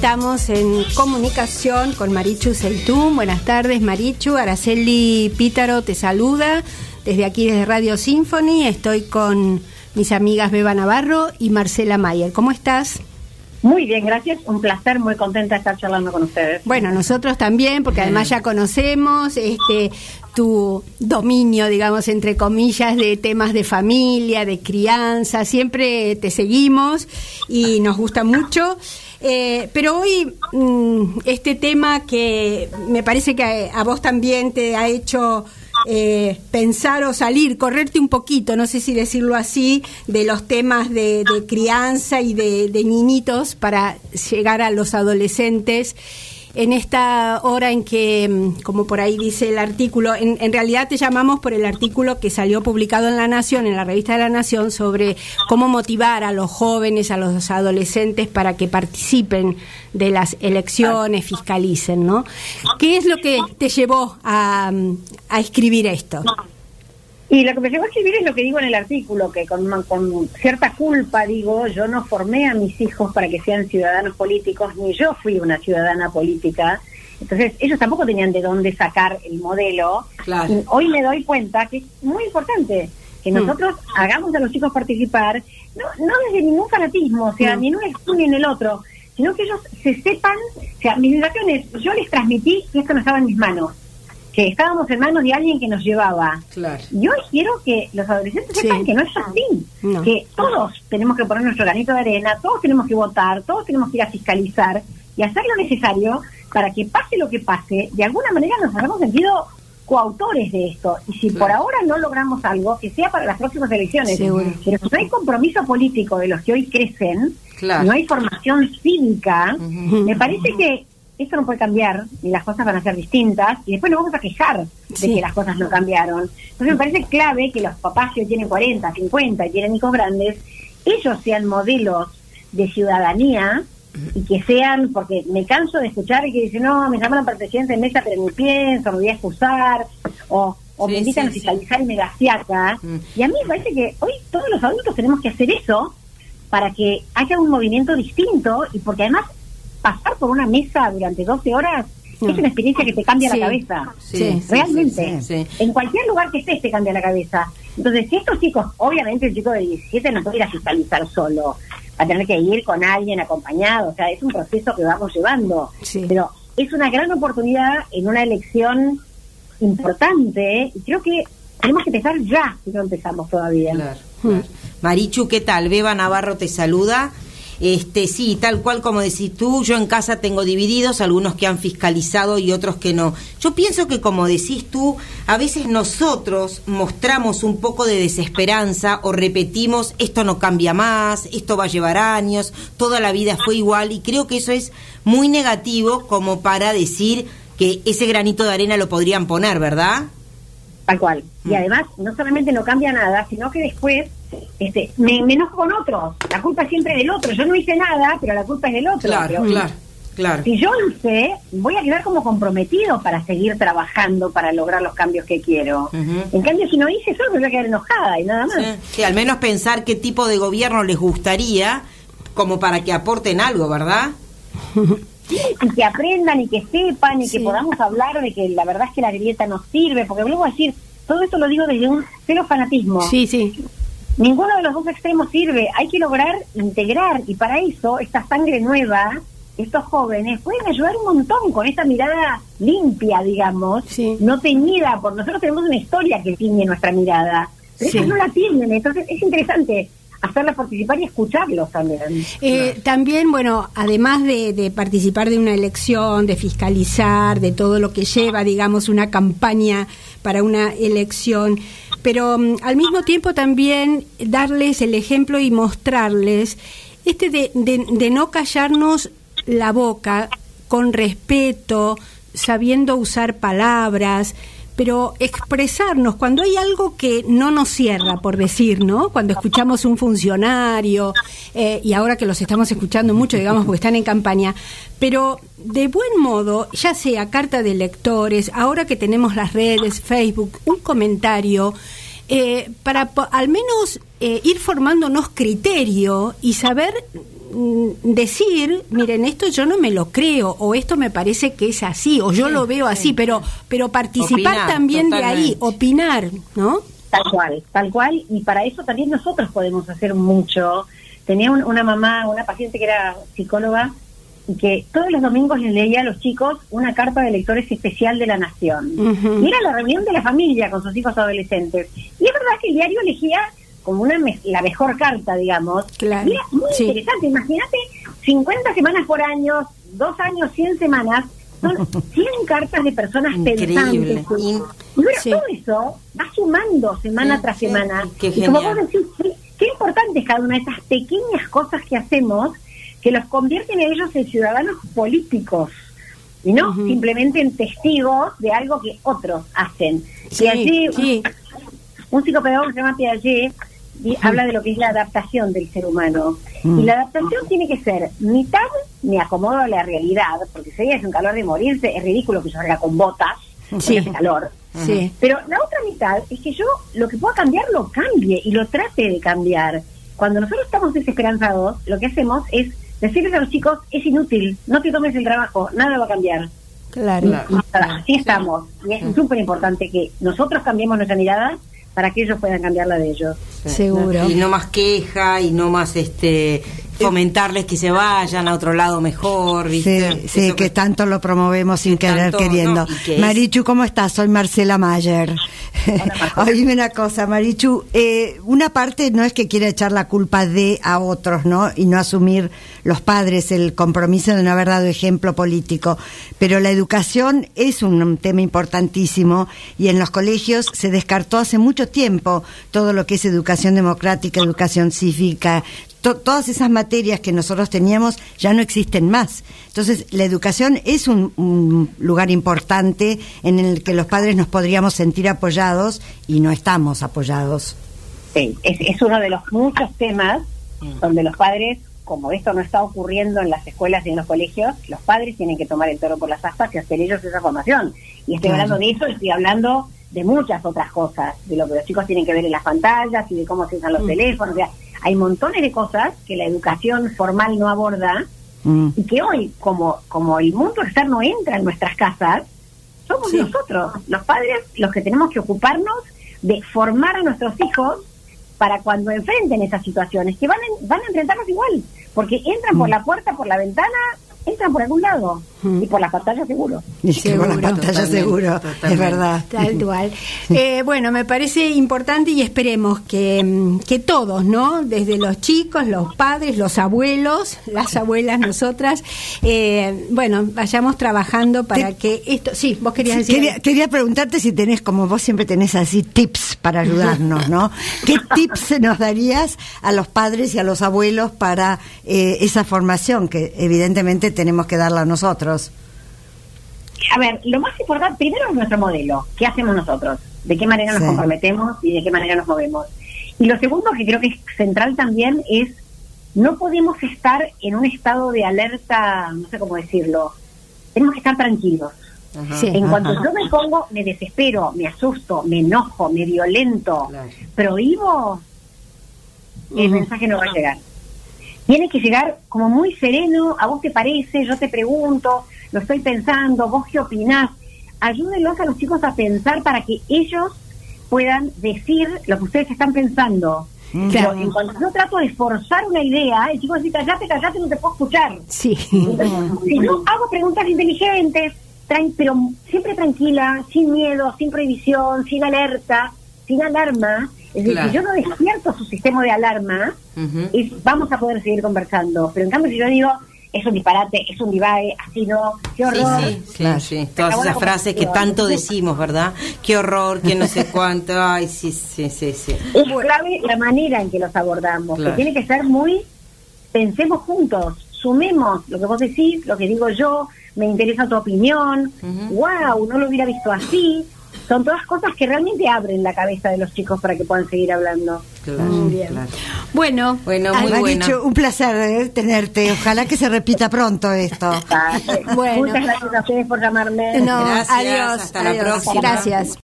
estamos en comunicación con Marichu Seitún. Buenas tardes, Marichu. Araceli Pítaro te saluda desde aquí, desde Radio Symphony. Estoy con mis amigas Beba Navarro y Marcela Mayer. ¿Cómo estás? Muy bien, gracias. Un placer, muy contenta de estar charlando con ustedes. Bueno, nosotros también, porque además ya conocemos este tu dominio, digamos, entre comillas, de temas de familia, de crianza. Siempre te seguimos y nos gusta mucho. Eh, pero hoy mm, este tema que me parece que a vos también te ha hecho eh, pensar o salir, correrte un poquito, no sé si decirlo así, de los temas de, crianza y de, de niñitos para llegar a los adolescentes en esta hora en que, mm, como por ahí dice el artículo, en, realidad te llamamos por el artículo que salió publicado en La Nación, en la revista de La Nación, sobre cómo motivar a los jóvenes, a los adolescentes para que participen de las elecciones, fiscalicen, ¿no? ¿Qué es lo que te llevó a, a escribir esto? Y lo que me llevó a escribir es lo que digo en el artículo, que con, con, cierta culpa digo, yo no formé a mis hijos para que sean ciudadanos políticos, ni yo fui una ciudadana política. Entonces, ellos tampoco tenían de dónde sacar el modelo. Y hoy me doy cuenta que es muy importante que hmm. nosotros hagamos a los chicos participar, no, no desde ningún fanatismo, o sea, hmm. ni en un extremo ni en el otro, sino que ellos se sepan, o sea, mis es, yo les transmití que esto no estaba en mis manos que estábamos en manos de alguien que nos llevaba. Claro. Y hoy quiero que los adolescentes sepan que no es así, que todos tenemos que poner nuestro granito de arena, todos tenemos que votar, todos tenemos que ir a fiscalizar y hacer lo necesario para que pase lo que pase, de alguna manera nos hayamos sentido coautores de esto. Y si por ahora no logramos algo, que sea para las próximas elecciones. Pero si no hay compromiso político de los que hoy crecen, no hay formación cívica, me parece que esto no puede cambiar y las cosas van a ser distintas y después nos vamos a quejar de que las cosas no cambiaron. Entonces me parece clave que los papás que tienen 40, 50 y tienen hijos grandes, ellos sean modelos de ciudadanía y que sean, porque me canso de escuchar y que dicen, no, me llaman para presidente de mesa, pero ni pienso, me voy a excusar, o, o me invitan a fiscalizar y me gaseaca. Mm. Y a mí me parece que hoy todos los adultos tenemos que hacer eso para que haya un movimiento distinto y porque además pasar por una mesa durante 12 horas es una experiencia que te cambia la cabeza. Sí, Realmente. En cualquier lugar que estés te cambia la cabeza. Entonces, si estos chicos, obviamente el chico de 17 no puede ir a fiscalizar solo, va a tener que ir con alguien acompañado, o sea, es un proceso que vamos llevando. Pero es una gran oportunidad en una elección importante y creo que tenemos que empezar ya si no empezamos todavía. Claro, Marichu, ¿qué tal? Beba Navarro te saluda. Este, sí, tal cual como decís tú, yo en casa tengo divididos, algunos que han fiscalizado y otros que no. Yo pienso que como decís tú, a veces nosotros mostramos un poco de desesperanza o repetimos, esto no cambia más, esto va a llevar años, toda la vida fue igual y creo que eso es muy negativo como para decir que ese granito de arena lo podrían poner, ¿verdad? Tal cual. Y mm. además, no solamente no cambia nada, sino que después este, me, enojo con otros. La culpa es siempre del otro. Yo no hice nada, pero la culpa es del otro. Claro, claro. Claro. Si yo hice, voy a quedar como comprometido para seguir trabajando para lograr los cambios que quiero. En cambio, si no hice, solo me voy a quedar enojada y nada más. Sí. al menos pensar qué tipo de gobierno les gustaría como para que aporten algo, ¿verdad? y que aprendan y que sepan y que podamos hablar de que la verdad es que la grieta nos sirve, porque vuelvo a decir, todo esto lo digo desde un cero fanatismo. Sí, sí. Ninguno de los dos extremos sirve, hay que lograr integrar y para eso esta sangre nueva, estos jóvenes pueden ayudar un montón con esta mirada limpia, digamos, no teñida, por nosotros tenemos una historia que tiñe nuestra mirada, pero ellos no la tienen, entonces es interesante hacerlas participar y escucharlos también. Eh, también, bueno, además de, participar de una elección, de fiscalizar, de todo lo que lleva, digamos, una campaña para una elección, pero mm, al mismo tiempo también darles el ejemplo y mostrarles este de, de no callarnos la boca con respeto, sabiendo usar palabras, pero expresarnos cuando hay algo que no nos cierra, por decir, ¿no? Cuando escuchamos un funcionario, eh, y ahora que los estamos escuchando mucho, digamos, porque están en campaña, pero de buen modo, ya sea carta de lectores, ahora que tenemos las redes, Facebook, un comentario, eh, para al menos eh, ir formándonos criterio y saber mm, decir, miren, esto yo no me lo creo, o esto me parece que es así, o yo lo veo así, pero, pero participar Opinar, también de ahí, opinar, ¿no? Tal cual, tal cual, y para eso también nosotros podemos hacer mucho. Tenía un- una mamá, una paciente que era psicóloga, y que todos los domingos le leía a los chicos una carta de lectores especial de la Nación. Y era la reunión de la familia con sus hijos adolescentes. Y es verdad que el diario elegía como una me- la mejor carta, digamos. Claro, Y era muy sí. interesante. Imagínate, 50 semanas por año, dos años, 100 semanas, son 100 cartas de personas Increíble. pensantes. Y bueno, Sí. todo eso va sumando semana tras semana. Qué y como vos decís, qué, qué importante es cada una de esas pequeñas cosas que hacemos que los convierten a ellos en ciudadanos políticos y no simplemente en testigos de algo que otros hacen. Sí, y allí sí. un psicopedagogo que se llama Piaget y habla de lo que es la adaptación del ser humano. Y la adaptación tiene que ser mitad me acomodo a la realidad, porque si es un calor de morirse, es ridículo que yo salga con botas, Sí. hace calor. Sí. Pero la otra mitad es que yo lo que pueda cambiar lo cambie y lo trate de cambiar. Cuando nosotros estamos desesperanzados, lo que hacemos es decirles a los chicos, es inútil, no te tomes el trabajo, nada va a cambiar. Claro. Y así estamos. Y es súper importante que nosotros cambiemos nuestra mirada para que ellos puedan cambiar la de ellos. Seguro. Y no más queja y no más este fomentarles que se vayan a otro lado mejor, Sí, ¿viste? sí, Eso que tanto lo promovemos sin que querer tanto, queriendo. no, que Marichu, ¿cómo estás? Soy Marcela Mayer. Oíme una cosa, Marichu, eh, una parte no es que quiera echar la culpa de a otros, ¿no? Y no asumir los padres el compromiso de no haber dado ejemplo político, pero la educación es un tema importantísimo y en los colegios se descartó hace mucho tiempo todo lo que es educación democrática, educación cívica, to- todas esas materias que nosotros teníamos ya no existen más. Entonces, la educación es un, un lugar importante en el que los padres nos podríamos sentir apoyados y no estamos apoyados. Sí, es, es uno de los muchos temas donde los padres, como esto no está ocurriendo en las escuelas y en los colegios, los padres tienen que tomar el toro por las astas y hacer ellos esa formación. Y estoy Claro. hablando de eso, estoy hablando de muchas otras cosas, de lo que los chicos tienen que ver en las pantallas y de cómo se usan los teléfonos. O sea, hay montones de cosas que la educación formal no aborda Mm. y que hoy, como, como el mundo externo entra en nuestras casas, somos Sí. nosotros, los padres, los que tenemos que ocuparnos de formar a nuestros hijos para cuando enfrenten esas situaciones, que van, van a enfrentarnos igual, porque entran por la puerta, por la ventana, entran por algún lado, y por las pantallas seguro. Y Seguro. pantalla Totalmente, seguro, es verdad. Tal cual. Eh, bueno, me parece importante y esperemos que, mm, que todos, ¿no? Desde los chicos, los padres, los abuelos, las abuelas, nosotras, eh, bueno, vayamos trabajando para que esto. Sí, vos querías decir. Quería, quería preguntarte si tenés, como vos siempre tenés así, tips para ayudarnos, ¿no? ¿Qué tips nos darías a los padres y a los abuelos para eh, esa formación que evidentemente tenemos que darla a nosotros? A ver, lo más importante, primero es nuestro modelo, ¿qué hacemos nosotros? ¿De qué manera nos Sí. comprometemos y de qué manera nos movemos? Y lo segundo que creo que es central también es, no podemos estar en un estado de alerta, no sé cómo decirlo, tenemos que estar tranquilos. Ajá. Sí. En cuanto Ajá. yo me pongo, me desespero, me asusto, me enojo, me violento, Claro. prohíbo, el mensaje no va a llegar. Tiene que llegar como muy sereno, a vos te parece, yo te pregunto, lo estoy pensando, vos qué opinás. Ayúdenlos a los chicos a pensar para que ellos puedan decir lo que ustedes están pensando. Claro. Pero en cuanto yo trato de forzar una idea, el chico dice, callate, callate, no te puedo escuchar. Sí. Si yo hago preguntas inteligentes, pero siempre tranquila, sin miedo, sin prohibición, sin alerta, sin alarma, es decir, si yo no despierto su sistema de alarma, es- vamos a poder seguir conversando. Pero en cambio, si yo digo, es un disparate, es un divae, así no, qué horror. sí, sí, Claro. sí. Todas esas frases que tanto decimos, ¿verdad? Qué horror, que no sé cuánto. Ay, sí, sí, sí, sí. Es clave la manera en que los abordamos, Claro. que tiene que ser muy, pensemos juntos, sumemos lo que vos decís, lo que digo yo, me interesa tu opinión, Ujú. wow, no lo hubiera visto así. Son todas cosas que realmente abren la cabeza de los chicos para que puedan seguir hablando. Claro, Muy bien. claro. Bueno, Bueno, muy. Marichu, un placer eh, tenerte. Ojalá que se repita pronto esto. Bueno. Muchas gracias a ustedes por llamarme. no, Gracias, adiós. hasta la próxima. Gracias.